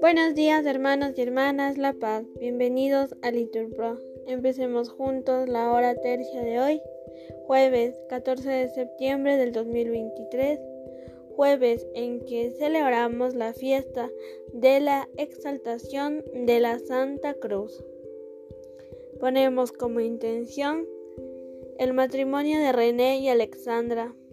Buenos días hermanos y hermanas La Paz, bienvenidos a Liturpro. Empecemos juntos la hora tercia de hoy, jueves 14 de septiembre del 2023, jueves en que celebramos la fiesta de la exaltación de la Santa Cruz. Ponemos como intención el matrimonio de René y Alexandra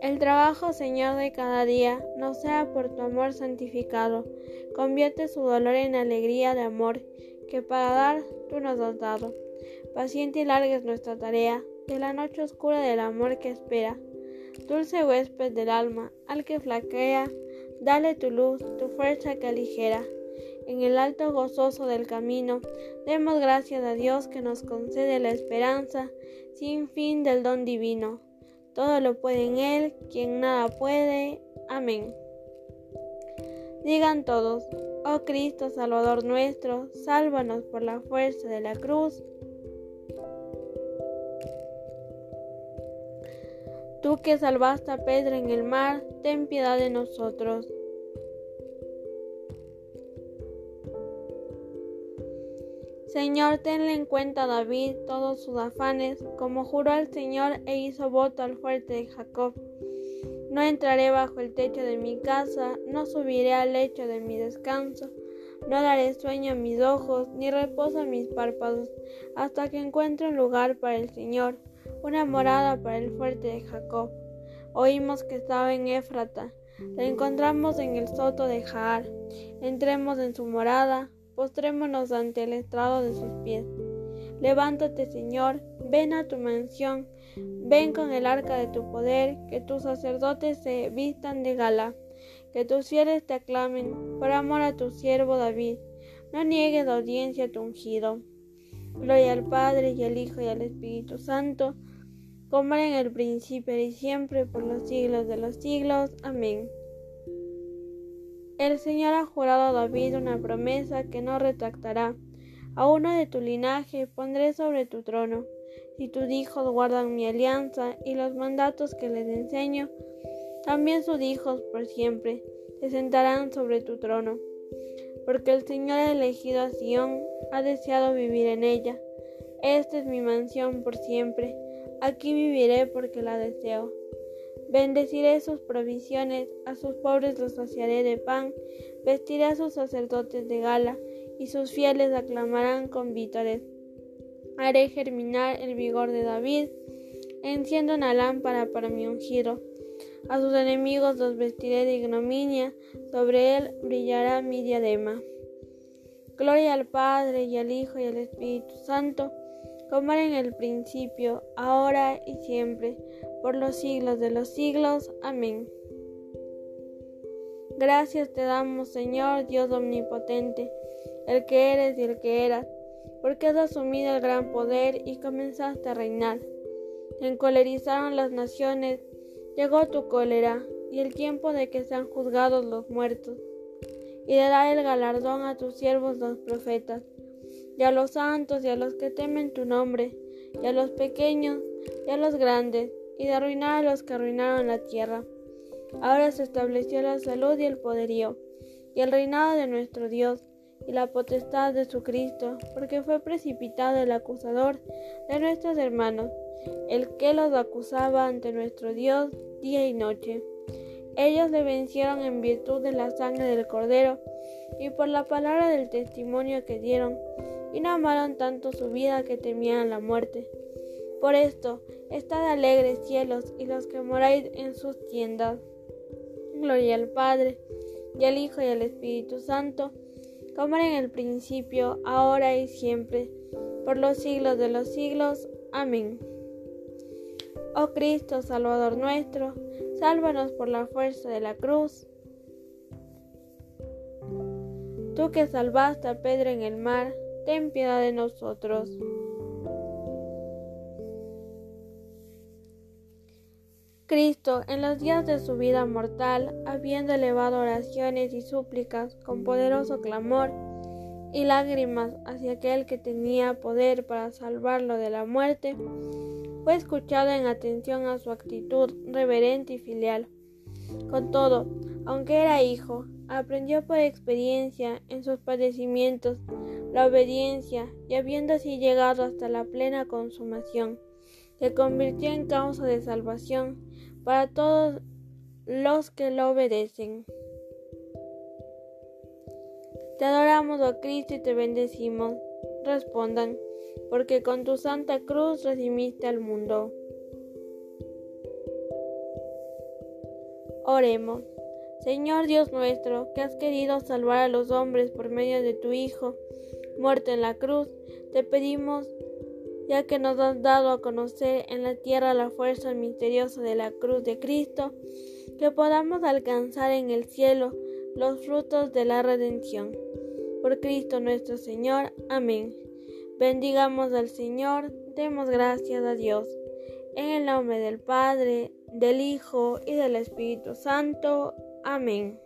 El trabajo, Señor, de cada día, no sea por tu amor santificado. Convierte su dolor en alegría de amor, que para dar tú nos has dado. Paciente y larga es nuestra tarea, de la noche oscura del amor que espera. Dulce huésped del alma, al que flaquea, dale tu luz, tu fuerza que aligera. En el alto gozoso del camino, demos gracias a Dios que nos concede la esperanza sin fin del don divino. Todo lo puede en Él, quien nada puede. Amén. Digan todos, oh Cristo Salvador nuestro, sálvanos por la fuerza de la cruz. Tú que salvaste a Pedro en el mar, ten piedad de nosotros. Señor, tenle en cuenta a David todos sus afanes, como juró al Señor e hizo voto al fuerte de Jacob. No entraré bajo el techo de mi casa, no subiré al lecho de mi descanso, no daré sueño a mis ojos, ni reposo a mis párpados, hasta que encuentre un lugar para el Señor, una morada para el fuerte de Jacob. Oímos que estaba en Éfrata, la encontramos en el soto de Jaar. Entremos en su morada, postrémonos ante el estrado de sus pies. Levántate, Señor, ven a tu mansión, ven con el arca de tu poder, que tus sacerdotes se vistan de gala, que tus fieles te aclamen por amor a tu siervo David. No niegues audiencia a tu ungido. Gloria al Padre y al Hijo y al Espíritu Santo, como era en el principio y siempre, por los siglos de los siglos. Amén. El Señor ha jurado a David una promesa que no retractará. A uno de tu linaje pondré sobre tu trono. Si tus hijos guardan mi alianza y los mandatos que les enseño, también sus hijos por siempre se sentarán sobre tu trono. Porque el Señor ha elegido a Sión, ha deseado vivir en ella. Esta es mi mansión por siempre. Aquí viviré porque la deseo. Bendeciré sus provisiones, a sus pobres los saciaré de pan, vestiré a sus sacerdotes de gala, y sus fieles aclamarán con vítores. Haré germinar el vigor de David, enciendo una lámpara para mi ungido. A sus enemigos los vestiré de ignominia, sobre él brillará mi diadema. Gloria al Padre y al Hijo y al Espíritu Santo, como era en el principio, ahora y siempre por los siglos de los siglos. Amén. Gracias te damos, Señor Dios omnipotente, el que eres y el que eras, porque has asumido el gran poder y comenzaste a reinar. Te encolerizaron las naciones, llegó tu cólera y el tiempo de que sean juzgados los muertos, y dará el galardón a tus siervos los profetas, y a los santos y a los que temen tu nombre, y a los pequeños y a los grandes, y de arruinar a los que arruinaron la tierra. Ahora se estableció la salud y el poderío, y el reinado de nuestro Dios, y la potestad de su Cristo, porque fue precipitado el acusador de nuestros hermanos, el que los acusaba ante nuestro Dios día y noche. Ellos le vencieron en virtud de la sangre del Cordero y por la palabra del testimonio que dieron, y no amaron tanto su vida que temían la muerte. Por esto, estad alegres cielos y los que moráis en sus tiendas. Gloria al Padre, y al Hijo y al Espíritu Santo, como era en el principio, ahora y siempre, por los siglos de los siglos. Amén. Oh Cristo, Salvador nuestro, sálvanos por la fuerza de la cruz. Tú que salvaste a Pedro en el mar, ten piedad de nosotros. Cristo, en los días de su vida mortal, habiendo elevado oraciones y súplicas con poderoso clamor y lágrimas hacia aquel que tenía poder para salvarlo de la muerte, fue escuchado en atención a su actitud reverente y filial. Con todo, aunque era hijo, aprendió por experiencia en sus padecimientos la obediencia y habiendo así llegado hasta la plena consumación, se convirtió en causa de salvación para todos los que lo obedecen. Te adoramos, oh Cristo, y te bendecimos. Respondan, porque con tu santa cruz redimiste al mundo. Oremos. Señor Dios nuestro, que has querido salvar a los hombres por medio de tu Hijo, muerto en la cruz, te pedimos ya que nos has dado a conocer en la tierra la fuerza misteriosa de la cruz de Cristo, que podamos alcanzar en el cielo los frutos de la redención. Por Cristo nuestro Señor. Amén. Bendigamos al Señor, demos gracias a Dios. En el nombre del Padre, del Hijo y del Espíritu Santo. Amén.